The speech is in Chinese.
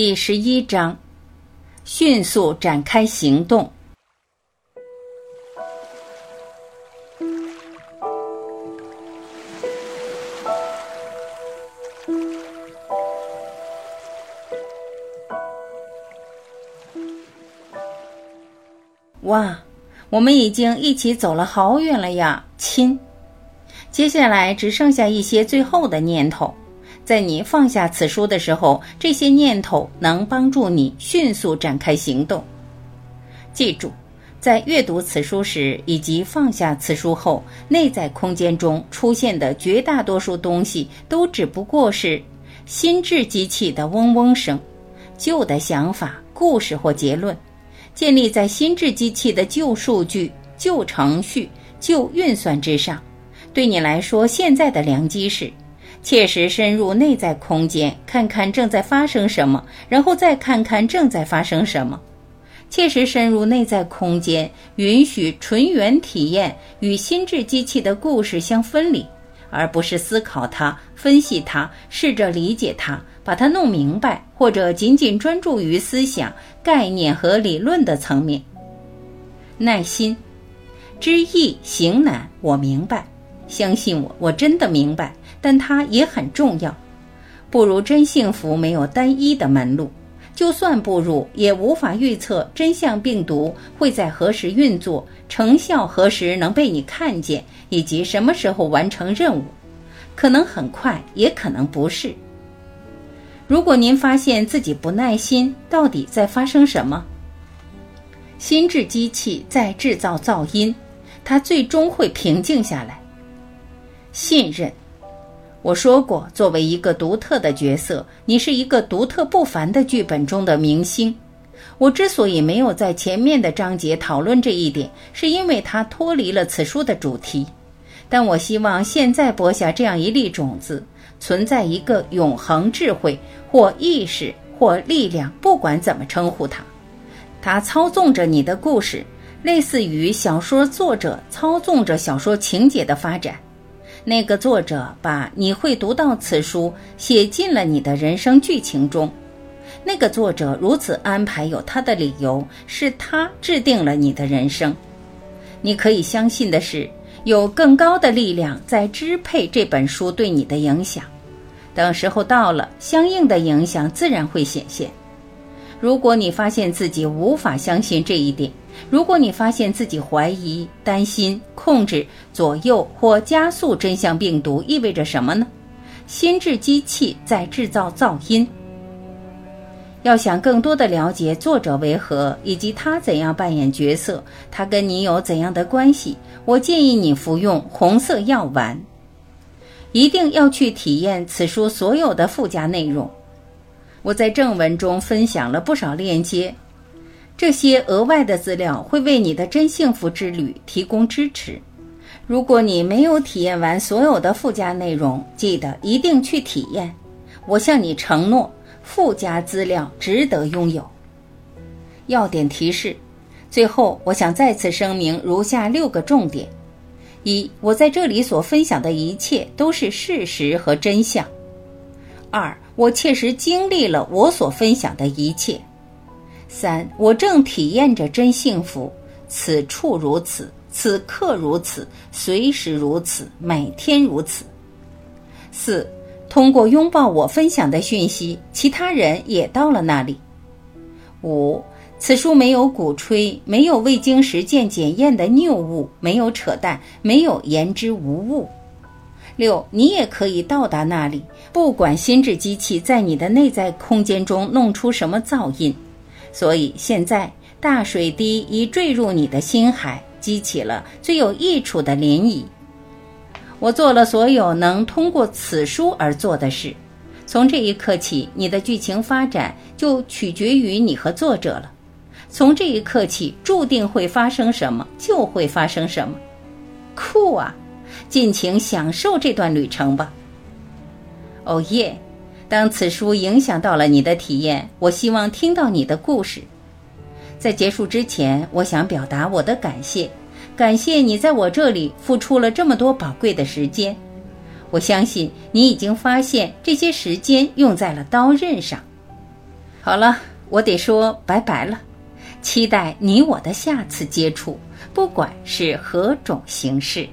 第十一章，迅速展开行动。哇，我们已经一起走了好远了呀，亲。接下来只剩下一些最后的念头。在你放下此书的时候，这些念头能帮助你迅速展开行动。记住，在阅读此书时以及放下此书后，内在空间中出现的绝大多数东西都只不过是心智机器的嗡嗡声，旧的想法、故事或结论，建立在心智机器的旧数据、旧程序、旧运算之上。对你来说，现在的良机是。切实深入内在空间，看看正在发生什么，然后再看看正在发生什么。切实深入内在空间，允许纯元体验与心智机器的故事相分离，而不是思考它、分析它、试着理解它、把它弄明白，或者仅仅专注于思想、概念和理论的层面。耐心，知易行难，我明白。相信我，我真的明白。但它也很重要。步入真幸福没有单一的门路，就算步入，也无法预测真相病毒会在何时运作，成效何时能被你看见，以及什么时候完成任务。可能很快，也可能不是。如果您发现自己不耐心，到底在发生什么？心智机器在制造噪音，它最终会平静下来。信任。我说过，作为一个独特的角色，你是一个独特不凡的剧本中的明星。我之所以没有在前面的章节讨论这一点，是因为它脱离了此书的主题。但我希望现在播下这样一粒种子：存在一个永恒智慧，或意识，或力量，不管怎么称呼它，它操纵着你的故事，类似于小说作者操纵着小说情节的发展。那个作者把你会读到此书写进了你的人生剧情中。那个作者如此安排有他的理由，是他制定了你的人生。你可以相信的是，有更高的力量在支配这本书对你的影响。等时候到了，相应的影响自然会显现。如果你发现自己无法相信这一点，如果你发现自己怀疑、担心、控制、左右或加速真相病毒，意味着什么呢？心智机器在制造噪音。要想更多的了解作者为何，以及他怎样扮演角色，他跟你有怎样的关系，我建议你服用红色药丸。一定要去体验此书所有的附加内容。我在正文中分享了不少链接。这些额外的资料会为你的真幸福之旅提供支持。如果你没有体验完所有的附加内容，记得一定去体验。我向你承诺，附加资料值得拥有。要点提示：最后，我想再次声明如下六个重点：一，我在这里所分享的一切都是事实和真相；二，我切实经历了我所分享的一切。三，我正体验着真幸福，此处如此，此刻如此，随时如此，每天如此。四，通过拥抱我分享的讯息，其他人也到了那里。五，此书没有鼓吹，没有未经实践检验的谬误，没有扯淡，没有言之无物。六，你也可以到达那里，不管心智机器在你的内在空间中弄出什么噪音。所以现在，大水滴已坠入你的心海，激起了最有益处的涟漪。我做了所有能通过此书而做的事。从这一刻起，你的剧情发展就取决于你和作者了。从这一刻起，注定会发生什么就会发生什么。酷啊！尽情享受这段旅程吧。哦耶！当此书影响到了你的体验，我希望听到你的故事。在结束之前，我想表达我的感谢，感谢你在我这里付出了这么多宝贵的时间。我相信你已经发现这些时间用在了刀刃上。好了，我得说拜拜了，期待你我的下次接触，不管是何种形式。